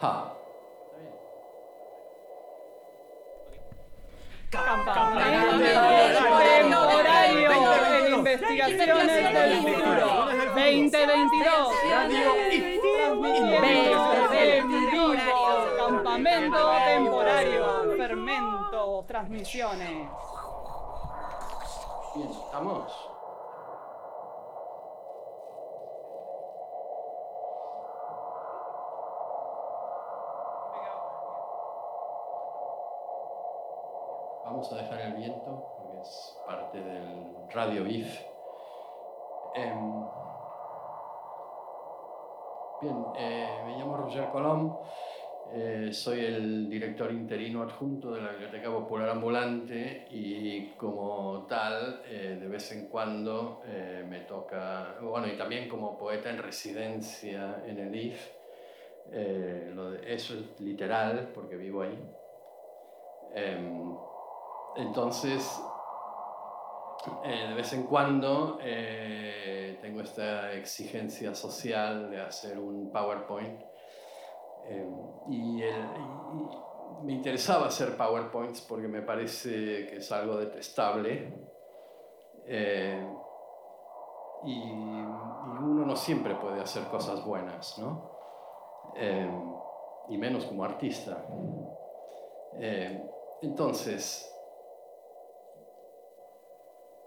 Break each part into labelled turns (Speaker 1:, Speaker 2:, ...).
Speaker 1: Ja.
Speaker 2: Campamento temporario en investigaciones del futuro 2022. Transmitiendo en vivo. Campamento temporario. Fermento Transmisiones.
Speaker 1: Bien, estamos. Vamos a dejar el viento porque es parte del radio BIF. Em, bien, eh, me llamo Roger Colom, eh, soy el director interino adjunto de la Biblioteca Popular Ambulante y como tal, eh, de vez en cuando me toca, bueno, y también como poeta en residencia en el IF, lo de, eso es literal porque vivo ahí. Em, entonces, eh, de vez en cuando eh, tengo esta exigencia social de hacer un PowerPoint eh, y, me interesaba hacer PowerPoints porque me parece que es algo detestable y, uno no siempre puede hacer cosas buenas, ¿no? y menos como artista. entonces,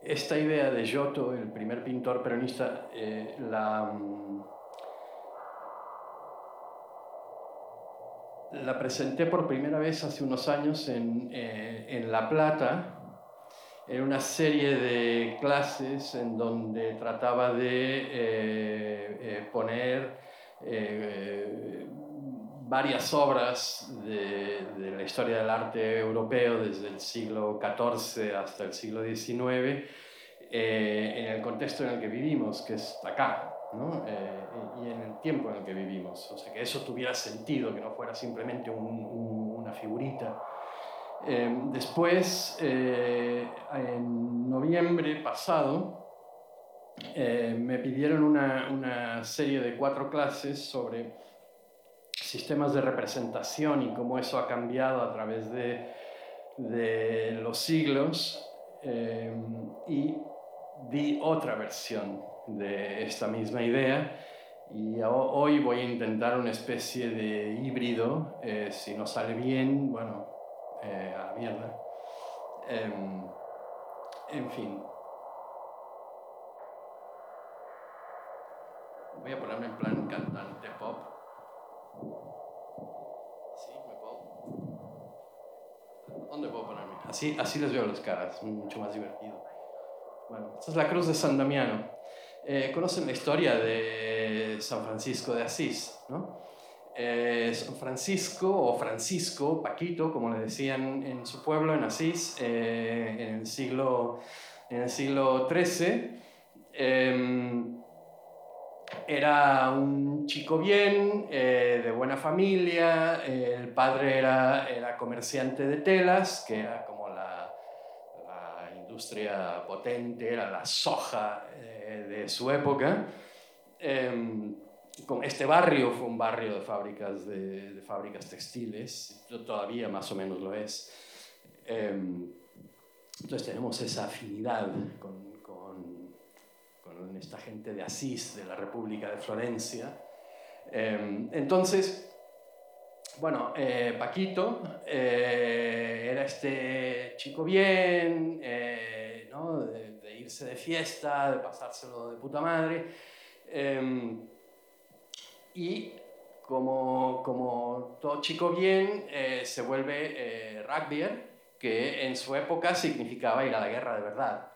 Speaker 1: esta idea de Giotto, el primer pintor peronista, eh, la, mm, la, presenté por primera vez hace unos años en, eh, La Plata, en una serie de clases en donde trataba de eh, poner varias obras de, la historia del arte europeo desde el siglo XIV hasta el siglo XIX eh, en el contexto en el que vivimos, que es acá, ¿no? Eh, y en el tiempo en el que vivimos. O sea, que eso tuviera sentido, que no fuera simplemente una figurita. Eh, después, en noviembre pasado, me pidieron una, una serie de cuatro clases sobre sistemas de representación y cómo eso ha cambiado a través de, los siglos. Eh, y di otra versión de esta misma idea. Y hoy voy a intentar una especie de híbrido. Eh, si no sale bien, bueno, eh, a la mierda. Em, en fin. Voy a ponerme en plan cantante pop. ¿Dónde puedo ponerme? Así, así les veo las caras, mucho más divertido. Bueno, esta es la cruz de San Damiano. Eh, Conocen la historia de San Francisco de Asís, ¿no? Eh, San Francisco o Francisco, Paquito, como le decían en su pueblo, en Asís, eh, en, siglo, en el siglo XIII era un chico bien, eh, de buena familia, el padre era, era, comerciante de telas, que era como la, la industria potente, era la soja eh, de su época. Em, este barrio fue un barrio de fábricas, de, de, fábricas textiles, todavía más o menos lo es. Em, entonces tenemos esa afinidad con, esta gente de Asís, de la República de Florencia. Em, entonces, bueno, eh, Paquito eh, era este chico bien, eh, ¿no? de, irse de fiesta, de pasárselo de puta madre. Em, y como, como, todo chico bien, se vuelve rugbyer, que en su época significaba ir a la guerra de verdad.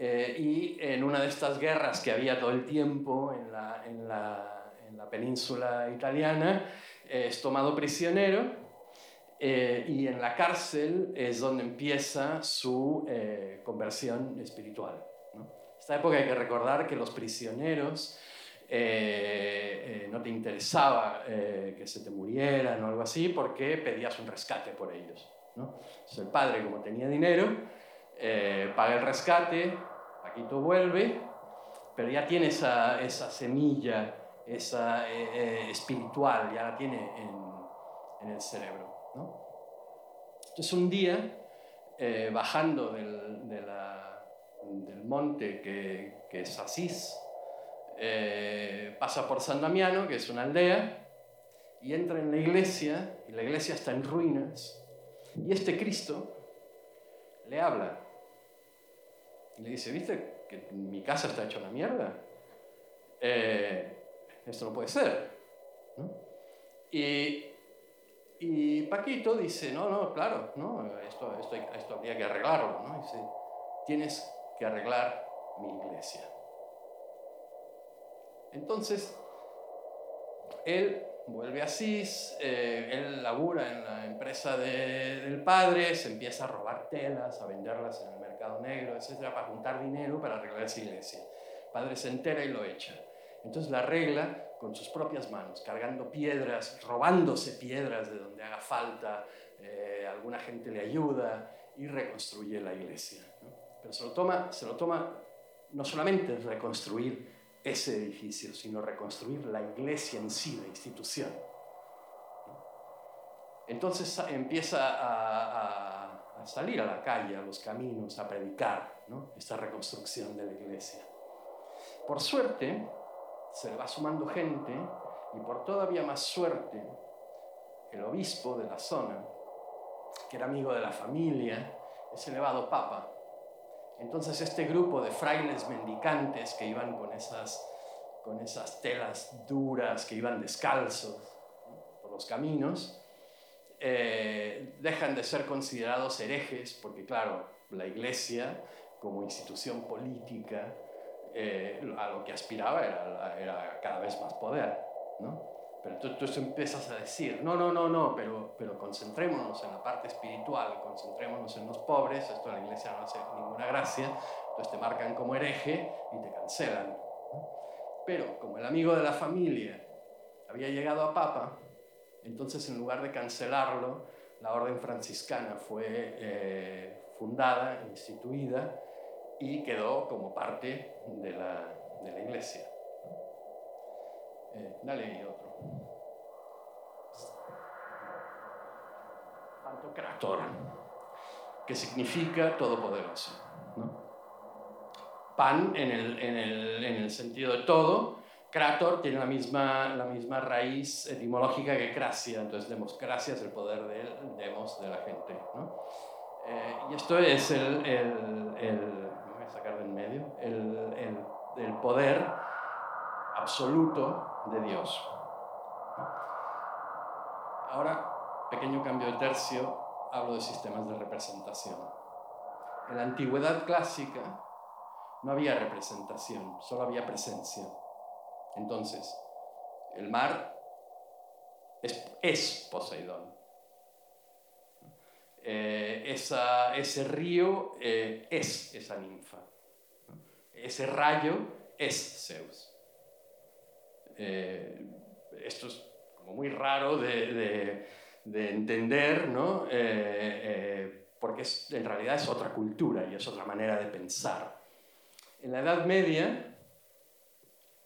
Speaker 1: Eh, y en una de estas guerras que había todo el tiempo en la, en la, en la península italiana, eh, es tomado prisionero eh, y en la cárcel es donde empieza su conversión espiritual. ¿no? Esta época hay que recordar que los prisioneros no te interesaba que se te murieran o algo así porque pedías un rescate por ellos. ¿no? Entonces el padre, como tenía dinero, eh, paga el rescate, Paquito vuelve, pero ya tiene esa, esa semilla esa eh, eh, espiritual, ya la tiene en, en el cerebro. ¿no? Entonces un día, eh, bajando del, de la, del monte que, que, es Asís, pasa por San Damiano, que es una aldea, y entra en la iglesia, y la iglesia está en ruinas, y este Cristo le habla. Le dice, ¿viste que mi casa está hecha una mierda? Eh, esto no puede ser. Y, y, Paquito dice, no, no, claro, no, esto, esto, esto habría que arreglarlo. ¿no? Dice, tienes que arreglar mi iglesia. Entonces, él vuelve a Asís, eh, él labura en la empresa del padre, se empieza a robar telas, a venderlas en el mercado negro, etcétera, para juntar dinero para arreglar esa iglesia. Padre se entera y lo echa. Entonces la arregla con sus propias manos, cargando piedras, robándose piedras de donde haga falta, eh, alguna gente le ayuda y reconstruye la iglesia. Pero se lo, toma, se lo toma no solamente reconstruir ese edificio, sino reconstruir la iglesia en sí, la institución. Entonces empieza a, salir a la calle, a los caminos, a predicar esta reconstrucción de la iglesia. Por suerte, se le va sumando gente y por todavía más suerte, el obispo de la zona, que era amigo de la familia, es elevado papa. Entonces este grupo de frailes mendicantes que iban con esas, con esas telas duras, que iban descalzos por los caminos, eh, dejan de ser considerados herejes, porque claro, la iglesia como institución política eh, a lo que aspiraba era, era, cada vez más poder. ¿no? Pero tú, tú, empiezas a decir, no, no, no, no, pero, pero concentrémonos en la parte espiritual, concentrémonos en los pobres, esto a la iglesia no hace ninguna gracia, entonces te marcan como hereje y te cancelan. Pero como el amigo de la familia había llegado a papa, entonces en lugar de cancelarlo, la orden franciscana fue eh, fundada, instituida y quedó como parte de la, iglesia. Eh, dale otro. Pantocrator, que significa todopoderoso. Pan en en el, sentido de todo, Krator tiene la misma, la misma raíz etimológica que Cracia, entonces demos gracias el poder de él, demos de la gente. Eh, y esto es el, el, el, voy a sacar del medio, el, el poder absoluto de Dios. Ahora, pequeño cambio de tercio, hablo de sistemas de representación. En la antigüedad clásica no había representación, solo había presencia. Entonces, el mar es, Poseidón. Eh, ese río eh, es esa ninfa. Ese rayo es Zeus. Eh, esto es como muy raro de, entender, ¿no? Porque en realidad es otra cultura y es otra manera de pensar. En la Edad Media,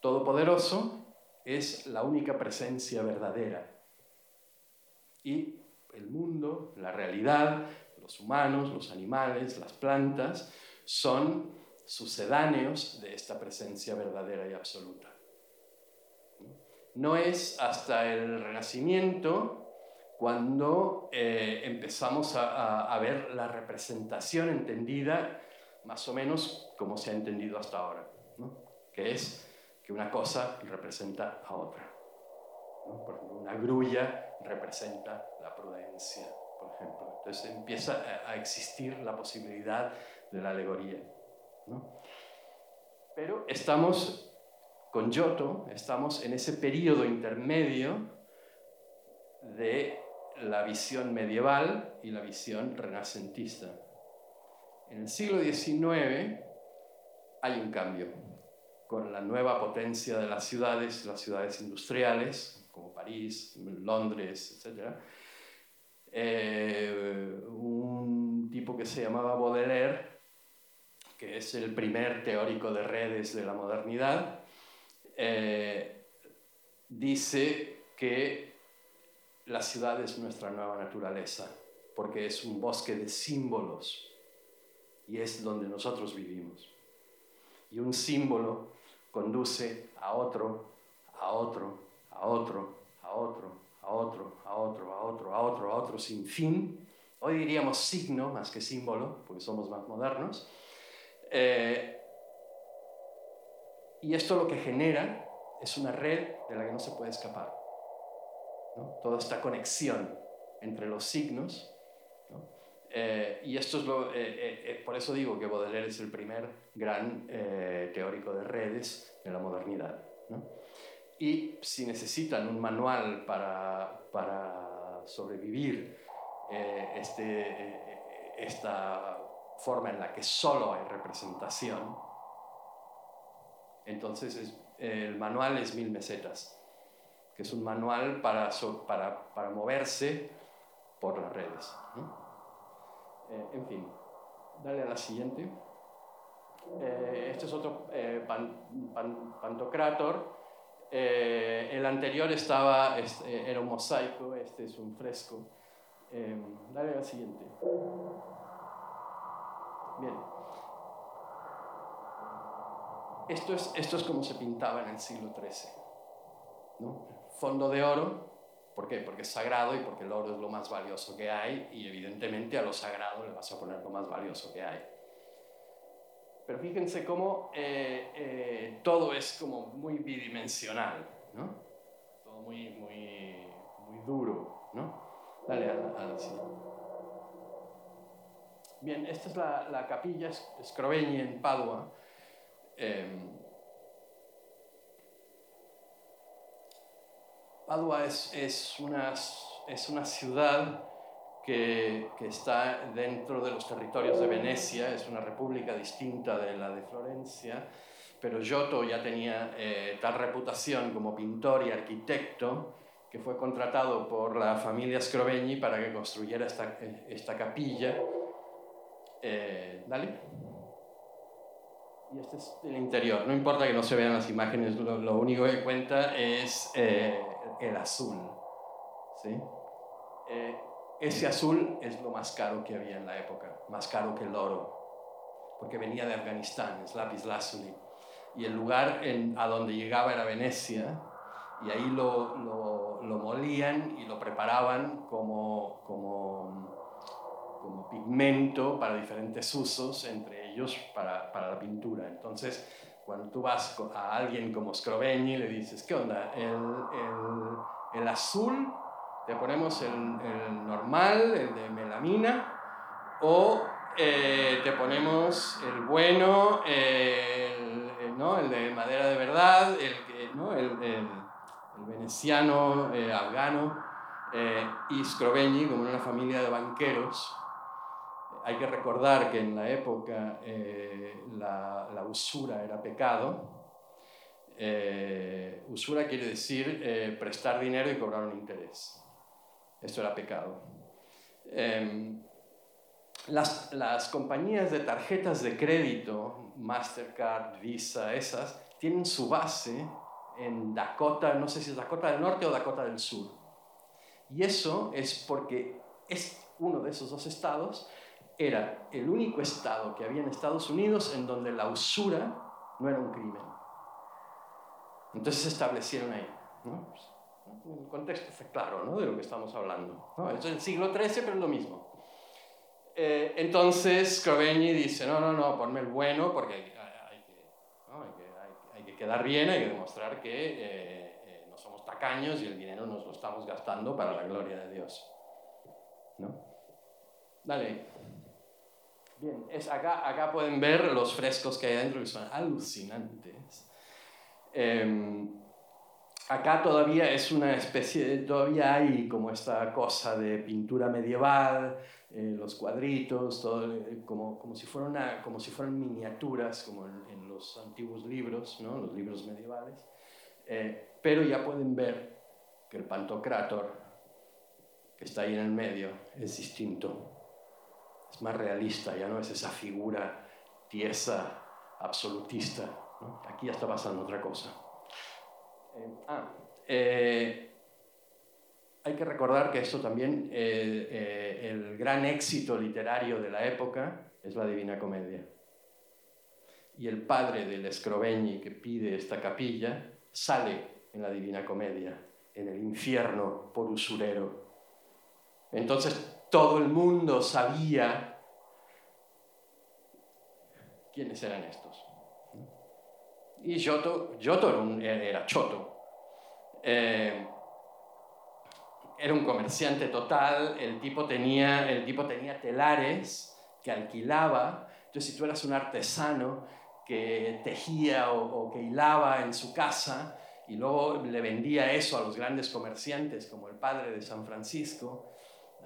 Speaker 1: Todopoderoso es la única presencia verdadera. Y el mundo, la realidad, los humanos, los animales, las plantas, son sucedáneos de esta presencia verdadera y absoluta. No es hasta el Renacimiento cuando eh, empezamos a, ver la representación entendida más o menos como se ha entendido hasta ahora, que es que una cosa representa a otra. Por ejemplo, una grulla representa la prudencia, por ejemplo. Entonces empieza a existir la posibilidad de la alegoría. Pero estamos con Giotto estamos en ese periodo intermedio de la visión medieval y la visión renacentista. En el siglo XIX hay un cambio con la nueva potencia de las ciudades, las ciudades industriales, como París, Londres, etc. Eh, un tipo que se llamaba Baudelaire, que es el primer teórico de redes de la modernidad, eh, dice que la ciudad es nuestra nueva naturaleza, porque es un bosque de símbolos y es donde nosotros vivimos. Y un símbolo conduce a otro, a otro, a otro, a otro, a otro, a otro, a otro, a otro, a otro, sin fin. Hoy diríamos signo más que símbolo, porque somos más modernos. Eh, y esto lo que genera es una red de la que no se puede escapar. Toda esta conexión entre los signos. Eh, y esto es lo, eh, por eso digo que Baudelaire es el primer gran teórico de redes de la modernidad. Y si necesitan un manual para, para sobrevivir este, esta forma en la que solo hay representación, entonces el manual es mil mesetas, que es un manual para, para, para moverse por las redes. Eh, en fin, dale a la siguiente. Eh, este es otro eh, Pantocrator. el anterior estaba, era un mosaico, este es un fresco. dale a la siguiente. Bien. Esto es, esto es como se pintaba en el siglo XIII. Fondo de oro, ¿por qué? Porque es sagrado y porque el oro es lo más valioso que hay y evidentemente a lo sagrado le vas a poner lo más valioso que hay. Pero fíjense cómo eh, eh, todo es como muy bidimensional, ¿no? Todo muy, muy, muy duro, ¿no? Dale a la, siguiente. Bien, esta es la, la capilla Scrovegni en Padua. Eh, Padua es, es, una, es una ciudad que, que, está dentro de los territorios de Venecia, es una república distinta de la de Florencia, pero Giotto ya tenía eh, tal reputación como pintor y arquitecto que fue contratado por la familia Scrovegni para que construyera esta, esta capilla. Eh, dale y este es el interior. No importa que no se vean las imágenes, lo, único que cuenta es eh, el azul. ¿sí? Eh, ese azul es lo más caro que había en la época, más caro que el oro, porque venía de Afganistán, es lápiz lazuli. Y el lugar en, a donde llegaba era Venecia, y ahí lo, lo, lo molían y lo preparaban como, como como pigmento para diferentes usos, entre ellos para, para, la pintura. Entonces, cuando tú vas a alguien como Scrovegni, le dices, ¿qué onda? El, el, el azul, te ponemos el, el, normal, el de melamina, o eh, te ponemos el bueno, el, ¿no? el de madera de verdad, el, ¿no? veneciano, eh, afgano, eh, y Scrovegni, como una familia de banqueros, hay que recordar que en la época eh, la, usura era pecado. Eh, usura quiere decir eh, prestar dinero y cobrar un interés. Esto era pecado. Em, las, las, compañías de tarjetas de crédito, Mastercard, Visa, esas, tienen su base en Dakota, no sé si es Dakota del Norte o Dakota del Sur. Y eso es porque es uno de esos dos estados era el único estado que había en Estados Unidos en donde la usura no era un crimen. Entonces se establecieron ahí. El contexto fue claro ¿no? de lo que estamos hablando. ¿no? Esto es el siglo XIII, pero es lo mismo. Eh, entonces Scrovegni dice, no, no, no, ponme el bueno porque hay, que, hay, que, quedar bien, hay que demostrar que eh, eh, no somos tacaños y el dinero nos lo estamos gastando para la gloria de Dios. ¿No? Dale. Bien, es acá, acá pueden ver los frescos que hay dentro que son alucinantes. Em, acá todavía es una especie, todavía hay como esta cosa de pintura medieval, eh, los cuadritos, todo, eh, como, como, si fuera como si fueran miniaturas, como en, los antiguos libros, ¿no? los libros medievales. Eh, pero ya pueden ver que el Pantocrator, que está ahí en el medio, es distinto es más realista, ya no es esa figura tiesa, absolutista. Aquí ya está pasando otra cosa. Eh, ah, Eh, hay que recordar que esto también, eh, el gran éxito literario de la época es la Divina Comedia. Y el padre del Scrovegni que pide esta capilla sale en la Divina Comedia, en el infierno por usurero. Entonces todo el mundo sabía quiénes eran estos. Y Giotto, Giotto era, choto. Eh, era un comerciante total, el tipo, tenía, el tipo tenía telares que alquilaba. Entonces, si tú eras un artesano que tejía o, que hilaba en su casa y luego le vendía eso a los grandes comerciantes, como el padre de San Francisco,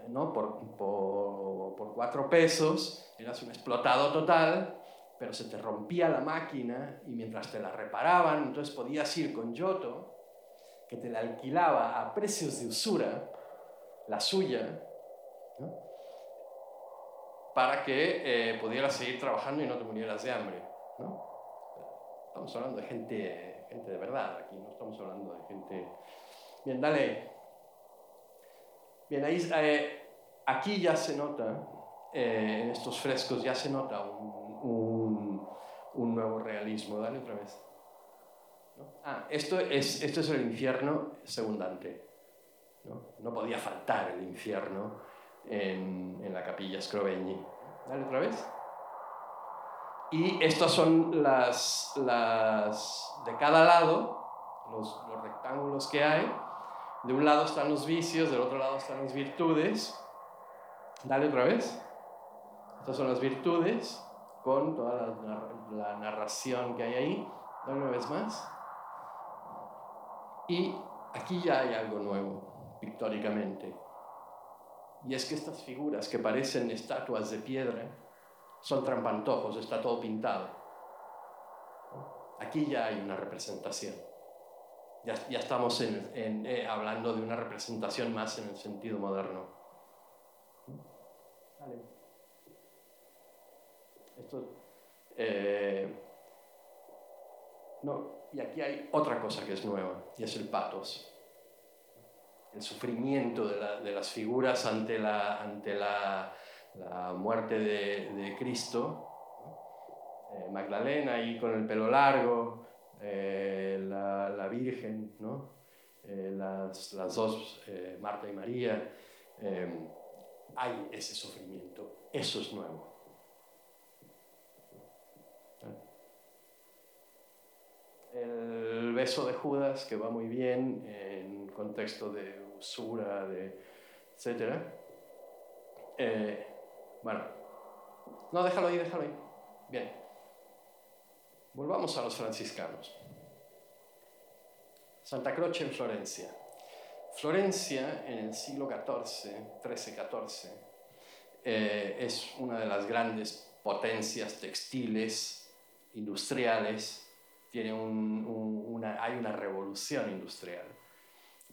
Speaker 1: ¿no? por, por, por cuatro pesos, eras un explotado total pero se te rompía la máquina y mientras te la reparaban, entonces podías ir con Giotto, que te la alquilaba a precios de usura, la suya, para que eh, pudieras seguir trabajando y no te murieras de hambre. Estamos hablando de gente, gente de verdad aquí, no estamos hablando de gente... Bien, dale. Bien, ahí, eh, aquí ya se nota, eh, en estos frescos ya se nota un nuevo realismo. Dale otra vez. Ah, esto es, esto es el infierno segundante. ¿no? no podía faltar el infierno en, en la capilla Scrovegni. Dale otra vez. Y estas son las, las de cada lado, los, los, rectángulos que hay. De un lado están los vicios, del otro lado están las virtudes. Dale otra vez. Estas son las virtudes con toda la, narración que hay ahí. una vez más. Y aquí ya hay algo nuevo, pictóricamente. Y es que estas figuras que parecen estatuas de piedra son trampantojos, está todo pintado. Aquí ya hay una representación. Ya, ya estamos en, eh, hablando de una representación más en el sentido moderno. Vale. Esto, eh, no, y aquí hay otra cosa que es nueva, y es el patos. El sufrimiento de, las figuras ante la, ante la, muerte de, Cristo. Eh, Magdalena ahí con el pelo largo, eh, la, Virgen, ¿no? las, las, dos, Marta y María. hay ese sufrimiento, eso es nuevo. el beso de Judas, que va muy bien en contexto de usura, de etc. Eh, bueno, no, déjalo ahí, déjalo ahí. Bien. Volvamos a los franciscanos. Santa Croce en Florencia. Florencia en el siglo XIV, XIII-XIV, eh, es una de las grandes potencias textiles, industriales tiene una, hay una revolución industrial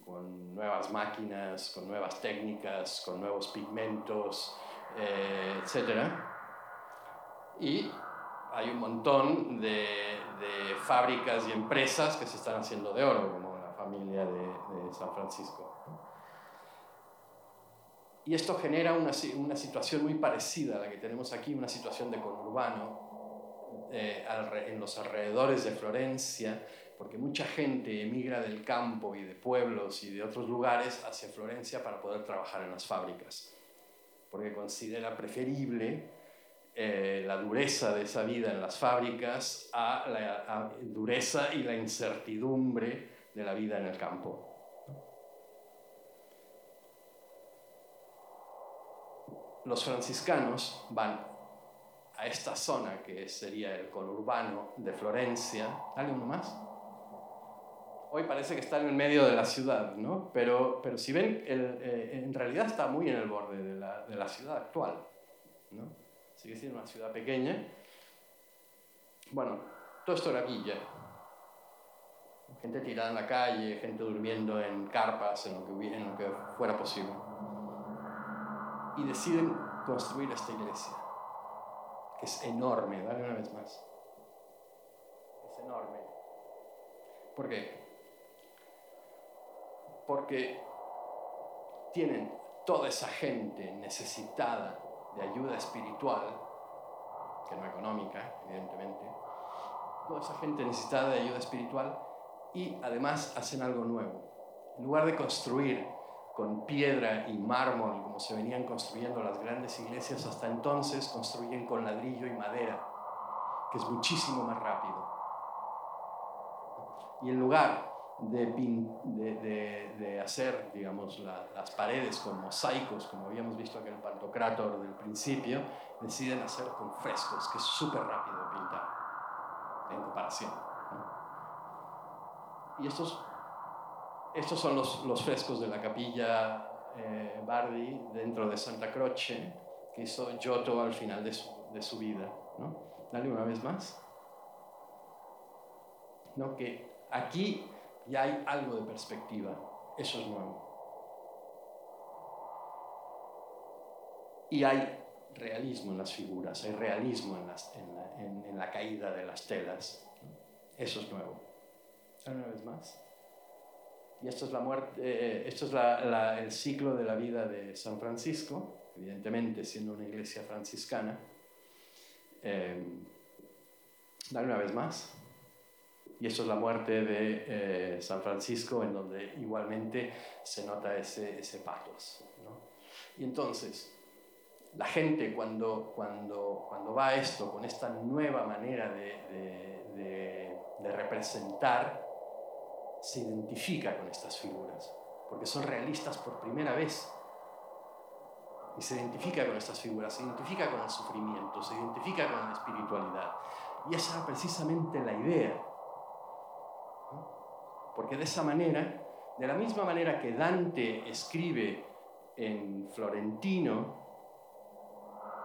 Speaker 1: con nuevas máquinas, con nuevas técnicas, con nuevos pigmentos, eh, etc. Y hay un montón de, fábricas y empresas que se están haciendo de oro, como la familia de, San Francisco. Y esto genera una, una, situación muy parecida a la que tenemos aquí, una situación de conurbano, eh, en los alrededores de Florencia, porque mucha gente emigra del campo y de pueblos y de otros lugares hacia Florencia para poder trabajar en las fábricas, porque considera preferible eh, la dureza de esa vida en las fábricas a la dureza y la incertidumbre de la vida en el campo. Los franciscanos van a esta zona que sería el conurbano de Florencia. ¿Dale uno más? Hoy parece que está en el medio de la ciudad, ¿no? Pero, pero si ven, eh, en realidad está muy en el borde de la, de la ciudad actual, ¿no? Sigue siendo una ciudad pequeña. Bueno, todo esto era villa. Gente tirada en la calle, gente durmiendo en carpas, en lo que, en lo que fuera posible. Y deciden construir esta iglesia es enorme, dale una vez más. Es enorme. ¿Por qué? porque tienen toda esa gente necesitada de ayuda espiritual, que no económica, evidentemente, toda esa gente necesitada de ayuda espiritual y además hacen algo nuevo. En lugar de construir con piedra y mármol, como se venían construyendo las grandes iglesias hasta entonces, construyen con ladrillo y madera, que es muchísimo más rápido. Y en lugar de, de, de, hacer, digamos, las paredes con mosaicos, como habíamos visto en el Pantocrator del principio, deciden hacer con frescos, que es súper rápido pintar, en comparación. Y estos estos son los, los frescos de la capilla eh, Bardi dentro de Santa Croce que hizo Giotto al final de su, de su vida. ¿no? Dale una vez más. ¿No? Que aquí ya hay algo de perspectiva. Eso es nuevo. Y hay realismo en las figuras, hay realismo en, la, caída de las telas. Eso es nuevo. Una vez más. Y esto es, la muerte, eh, esto es el ciclo de la vida de San Francisco, evidentemente siendo una iglesia franciscana. Eh, dale una vez más. Y esto es la muerte de eh, San Francisco, en donde igualmente se nota ese, ese patos. ¿no? Y entonces, la gente cuando, cuando, cuando va a esto, con esta nueva manera de, de, de, de representar, se identifica con estas figuras, porque son realistas por primera vez. Y se identifica con estas figuras, se identifica con el sufrimiento, se identifica con la espiritualidad. Y esa era precisamente la idea. Porque de esa manera, de la misma manera que Dante escribe en florentino,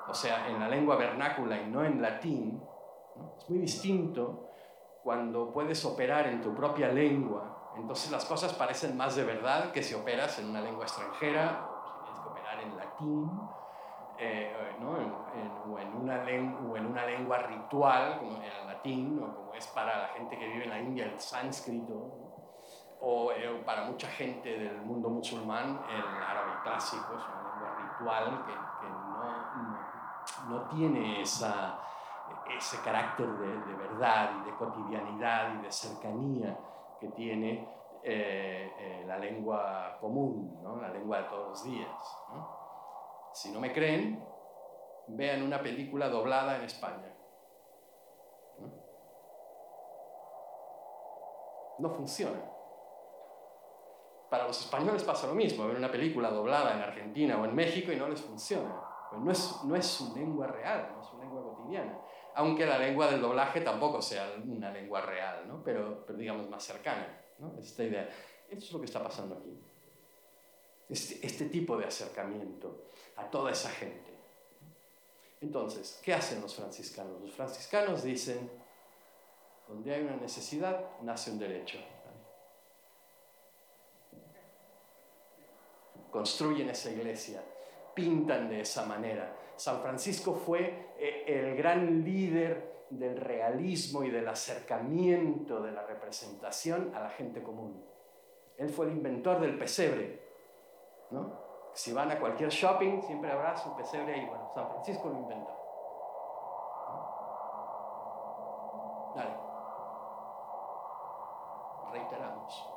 Speaker 1: o sea, en la lengua vernácula y no en latín, es muy distinto cuando puedes operar en tu propia lengua, entonces las cosas parecen más de verdad que si operas en una lengua extranjera o si tienes que operar en latín eh, ¿no? en, en, o, en una o, en una lengua ritual como el latín o como es para la gente que vive en la India el sánscrito ¿no? O eh, para mucha gente del mundo musulmán el árabe clásico es una lengua ritual que, no, no, tiene esa ese carácter de, de, verdad y de cotidianidad y de cercanía que tiene eh, eh, la lengua común, ¿no? la lengua de todos los días. Si no me creen, vean una película doblada en España. no funciona. Para los españoles pasa lo mismo, ver una película doblada en Argentina o en México y no les funciona. Pues no, es, no es su lengua real, no es su lengua cotidiana aunque la lengua del doblaje tampoco sea una lengua real, ¿no? pero, pero digamos más cercana. ¿no? Esta idea. Esto es lo que está pasando aquí. Este, este tipo de acercamiento a toda esa gente. Entonces, ¿qué hacen los franciscanos? Los franciscanos dicen, donde hay una necesidad, nace un derecho. Construyen esa iglesia, pintan de esa manera, San Francisco fue eh, el gran líder del realismo y del acercamiento de la representación a la gente común. Él fue el inventor del pesebre. ¿no? Si van a cualquier shopping, siempre habrá su pesebre ahí. Bueno, San Francisco lo inventó. Dale. Reiteramos.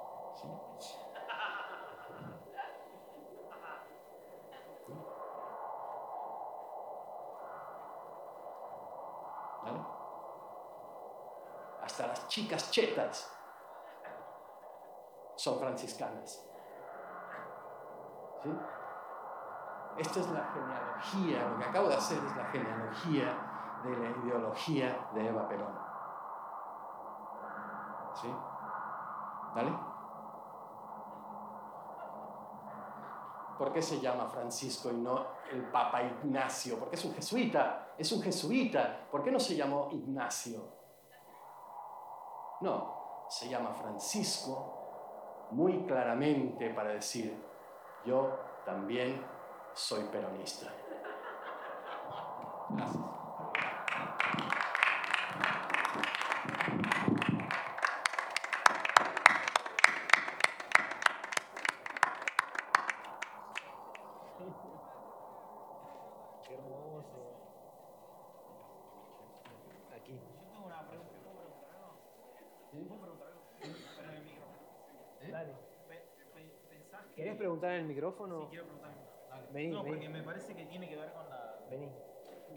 Speaker 1: Hasta las chicas chetas son franciscanas. ¿Sí? Esta es la genealogía, lo que acabo de hacer es la genealogía de la ideología de Eva Perón. ¿Sí? ¿Vale? ¿Por qué se llama Francisco y no el Papa Ignacio? Porque es un jesuita, es un jesuita. ¿Por qué no se llamó Ignacio? No, se llama Francisco muy claramente para decir, yo también soy peronista. Gracias. Hermoso.
Speaker 3: Dale. ¿Querés preguntar en el micrófono?
Speaker 4: Sí, quiero preguntar.
Speaker 3: Vení,
Speaker 4: no,
Speaker 3: vení.
Speaker 4: porque me parece que tiene que ver con la.
Speaker 3: Vení.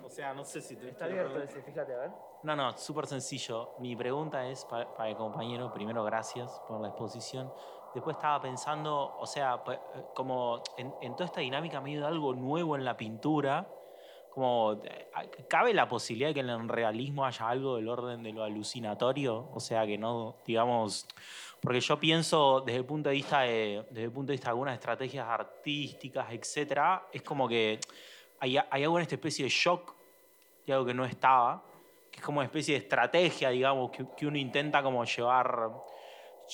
Speaker 4: O sea, no sé si te.
Speaker 3: Está abierto ese, fíjate, a ver.
Speaker 4: No, no, súper sencillo. Mi pregunta es pa- para, el compañero, primero gracias por la exposición. Después estaba pensando, o sea, pa- eh, como en, en toda esta dinámica medio de algo nuevo en la pintura, eh, cabe la posibilidad de que en el realismo haya algo del orden de lo alucinatorio, o sea, que no, digamos, porque yo pienso desde el punto de vista de, desde el punto de vista de algunas estrategias artísticas, etcétera, es como que hay, hay esta especie de shock y algo que no estaba, que es como una especie de estrategia, digamos, que, que uno intenta como llevar,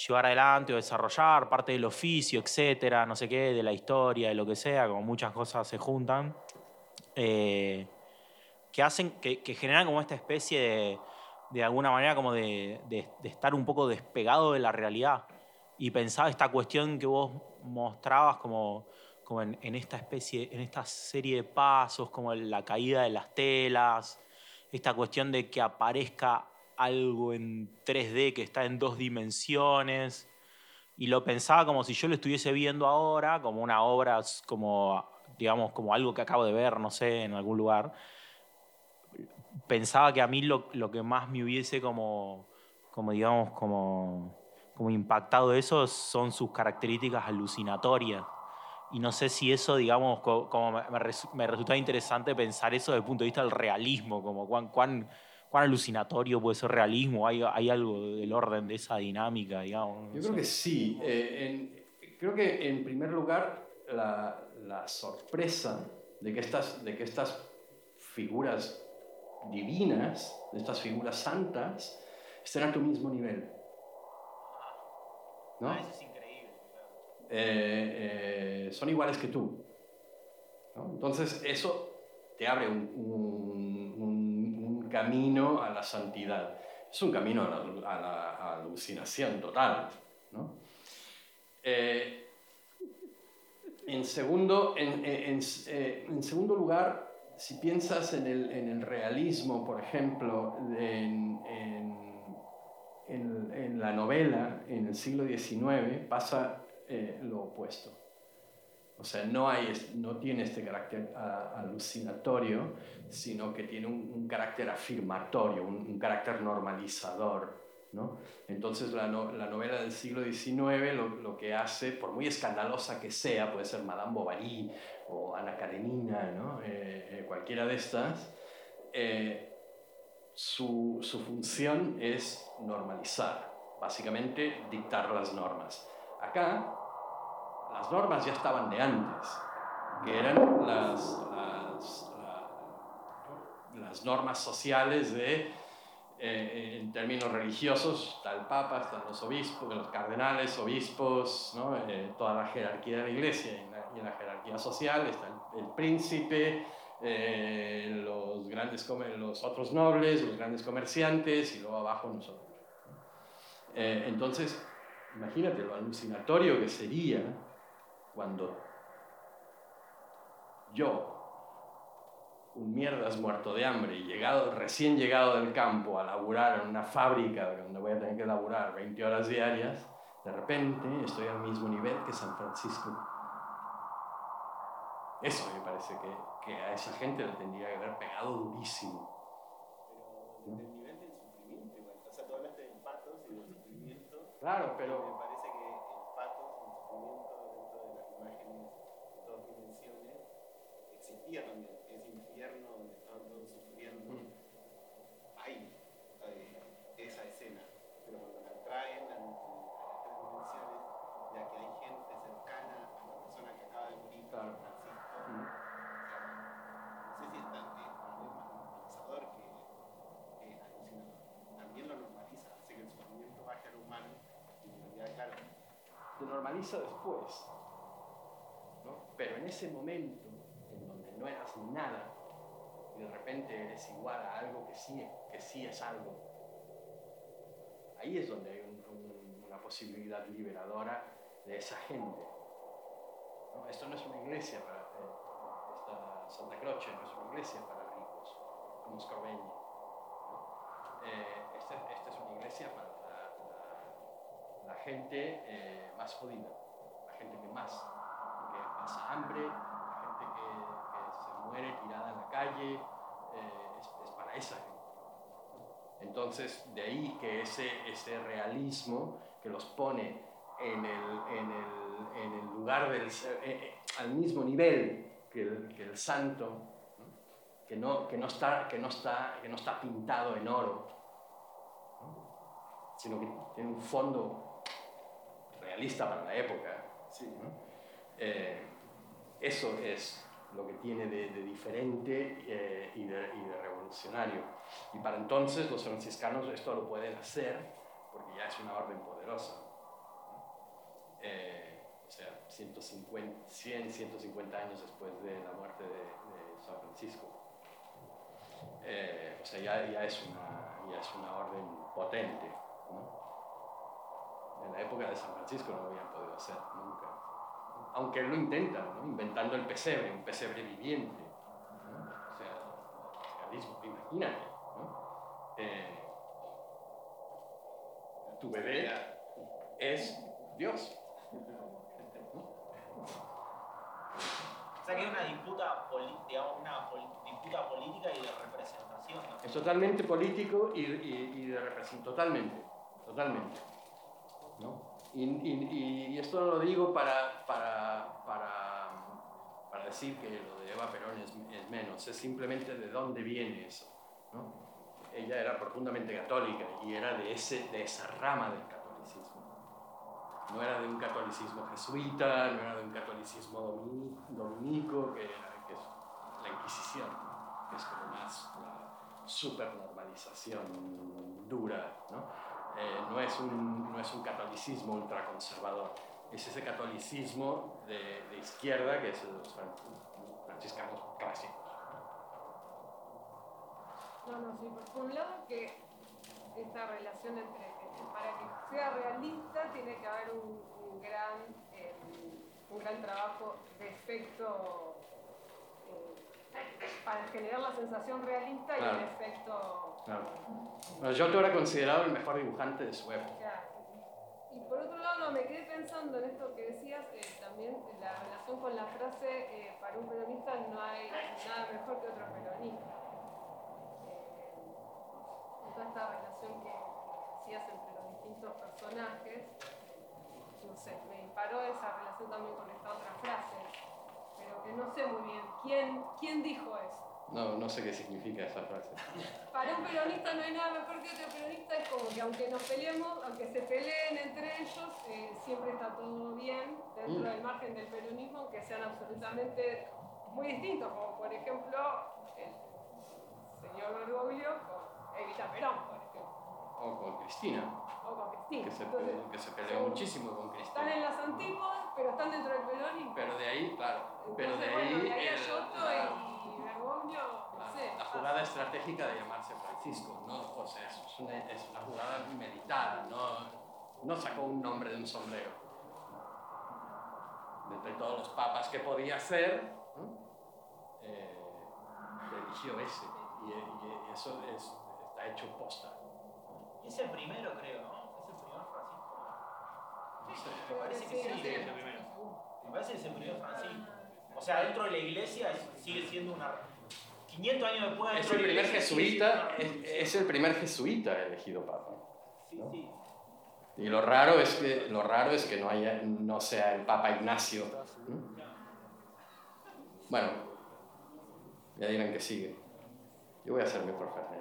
Speaker 4: llevar adelante o desarrollar, parte del oficio, etcétera, no sé qué, de la historia, de lo que sea, como muchas cosas se juntan, eh, que hacen, que, generan como esta especie de, de alguna manera como de, de- estar un poco despegado de la realidad. Y pensaba esta cuestión que vos mostrabas como, como en, esta especie, en esta serie de pasos, como la caída de las telas, esta cuestión de que aparezca algo en 3D que está en dos dimensiones. Y lo pensaba como si yo lo estuviese viendo ahora, como una obra, como, digamos, como algo que acabo de ver, no sé, en algún lugar. Pensaba que a mí lo, lo que más me hubiese como, como digamos, como, como impactado eso son sus características alucinatorias. Y no sé si eso, digamos, co- como me, me resu- me resultaba interesante pensar eso desde el punto de vista del realismo, como cuán, cuán, cuán alucinatorio puede ser realismo, hay, hay algo del orden de esa dinámica, digamos. no
Speaker 1: Yo creo que sí. Eh, en- creo que en primer lugar la, la sorpresa de que, estas, de que estas figuras divinas, de estas figuras santas, estén a tu mismo nivel. ¿No?
Speaker 4: Ah, eso es increíble.
Speaker 1: Eh, eh, son iguales que tú. ¿no? Entonces eso te abre un, un- un- un camino a la santidad. Es un camino a la, a la alucinación total. ¿no? Eh, en, segundo, en, en- eh, en segundo lugar, si piensas en el, en el realismo, por ejemplo, en, la novela, en el siglo XIX, pasa eh, lo opuesto. O sea, no, hay, no tiene este carácter alucinatorio, sino que tiene un, un carácter afirmatorio, un, un carácter normalizador. ¿No? Entonces la, no- la novela del siglo XIX lo, lo que hace, por muy escandalosa que sea, puede ser Madame Bovary o Ana Karenina, ¿no? Eh, eh, cualquiera de estas, eh, su, su función es normalizar, básicamente dictar las normas. Acá, las normas ya estaban de antes, que eran las, las, la- las normas sociales de, eh, en términos religiosos, está el Papa, están los obispos, los cardenales, obispos, ¿no? Eh, toda la jerarquía de la iglesia y en la, y en la jerarquía social está el, el príncipe, eh, los, grandes los otros nobles, los grandes comerciantes y luego abajo nosotros. Eh, entonces, imagínate lo alucinatorio que sería cuando yo, un mierdas muerto de hambre y llegado, recién llegado del campo a laburar en una fábrica donde voy a tener que laburar 20 horas diarias, de repente estoy al mismo nivel que San Francisco. Eso me parece que, que a esa gente le tendría que haber pegado durísimo.
Speaker 5: Pero desde el nivel del sufrimiento, igual. O sea, tú hablaste del patos y del sufrimiento.
Speaker 1: Claro,
Speaker 5: Me
Speaker 1: pero
Speaker 5: parece que el patos, el sufrimiento dentro de las imágenes de dos dimensiones, existía también. Ese infierno donde estaban todos sufriendo. Hay eh, esa escena. Pero cuando la traen a, a las tres dimensiones, ya que hay gente cercana a la persona que acaba de morir,
Speaker 1: Claro.
Speaker 5: Francisco,
Speaker 1: Mm.
Speaker 5: o sea, no sé si es tan, es para mí más normalizador que eh, alucinador. También lo normaliza, hace que el sufrimiento baje al humano y en realidad, claro,
Speaker 1: se normaliza después. ¿no? Pero en ese momento, en donde no eras nada, y de repente eres igual a algo que sí, que sí es algo, ahí es donde hay un- un- una posibilidad liberadora de esa gente. ¿no? Esto no es una iglesia para eh, esta Santa Croce, no es una iglesia para ricos, como Scrovegni. ¿no? Eh, esta gente eh, más jodida, la gente que más, que pasa hambre, la gente que, se muere tirada en la calle, eh, es, para esa gente. Entonces, de ahí que ese, ese realismo que los pone en el, en el, en el lugar del, eh, eh, al mismo nivel que el, que el santo. Que, no, que, no está, que, no está, que no está pintado en oro, ¿no? sino que tiene un fondo realista para la época. ¿no? Eh, eso es lo que tiene de, de diferente eh, y, de, y, de, revolucionario. Y para entonces los franciscanos esto lo pueden hacer porque ya es una orden poderosa. Eh, o sea, 150, 100, 150 años después de la muerte de, de San Francisco. Eh, o sea, ya, ya, es una, ya es una orden potente. ¿no? En la época de San Francisco no lo habían podido hacer nunca aunque él lo intenta, ¿no? inventando el pesebre, un pesebre viviente. O sea, realismo, imagínate. ¿no? Eh, tu bebé es Dios.
Speaker 4: O sea que hay una disputa, digamos, una disputa política y de representación. ¿no?
Speaker 1: Es totalmente político y, y, y de representación, totalmente, totalmente. Y, y, y, esto no lo digo para, para, para, para, decir que lo de Eva Perón es, es, menos, es simplemente de dónde viene eso. ¿no? Ella era profundamente católica y era de, ese, de esa rama del catolicismo. No era de un catolicismo jesuita, no era de un catolicismo dominico, que, era, que es la Inquisición, que es como más la supernormalización dura. ¿no? Eh, no, es un, no es un catolicismo ultraconservador, es ese catolicismo de, izquierda que es los franciscanos clásicos.
Speaker 6: No, no, sí, por un lado que esta relación entre, para que sea realista tiene que haber un, gran, eh, un gran trabajo de efecto eh, para generar la sensación realista y el efecto
Speaker 1: Claro. Bueno, Giotto era considerado el mejor dibujante de su época.
Speaker 6: Claro. Y por otro lado, no, me quedé pensando en esto que decías, eh, también la relación con la frase, eh, para un peronista no hay nada mejor que otro peronista. Eh, toda esta relación que hacías entre los distintos personajes, no sé, me disparó esa relación también con esta otra frase, que no sé muy bien quién, quién dijo eso.
Speaker 1: No, no sé qué significa esa frase.
Speaker 6: Para un peronista no hay nada mejor que otro peronista, es como que aunque nos peleemos, aunque se peleen entre ellos, eh, siempre está todo bien dentro
Speaker 1: Mm.
Speaker 6: del margen del peronismo, aunque sean absolutamente muy distintos, como por ejemplo el señor Bergoglio con Evita Perón, por ejemplo,
Speaker 1: O con Cristina,
Speaker 6: o con Cristina.
Speaker 1: que se,
Speaker 6: Entonces,
Speaker 1: que se peleó muchísimo con
Speaker 6: están en
Speaker 1: Cristina.
Speaker 6: las antípodas, pero están dentro del peronismo.
Speaker 1: Pero de ahí, claro, pero de ahí
Speaker 6: bueno, de
Speaker 1: el-
Speaker 6: Giotto
Speaker 1: la,
Speaker 6: y Bergoglio, no
Speaker 1: la-
Speaker 6: sé.
Speaker 1: la jugada estratégica de llamarse Francisco, ¿no? O sea, es una, es una jugada meditada, no, no sacó un nombre de un sombrero. De entre todos los papas que podía ser, eh, eligió ese. Y, y eso es, está hecho posta.
Speaker 4: Es el primero, creo, ¿no? Es el primer Francisco.
Speaker 1: No sé.
Speaker 4: Me parece que sí,
Speaker 6: Sí,
Speaker 4: es el primero. Me parece que es el primer Francisco. O sea, dentro de la iglesia es- sigue siendo una. 500 años después.
Speaker 1: Es el
Speaker 4: de la
Speaker 1: primer
Speaker 4: iglesia
Speaker 1: jesuita, es, el primer jesuita elegido papa.
Speaker 4: Sí, sí.
Speaker 1: Y lo raro es que, lo raro es que no, haya, no sea el Papa Ignacio. ¿no? Bueno, ya dirán que sigue. Yo voy a hacer mi por Fernet.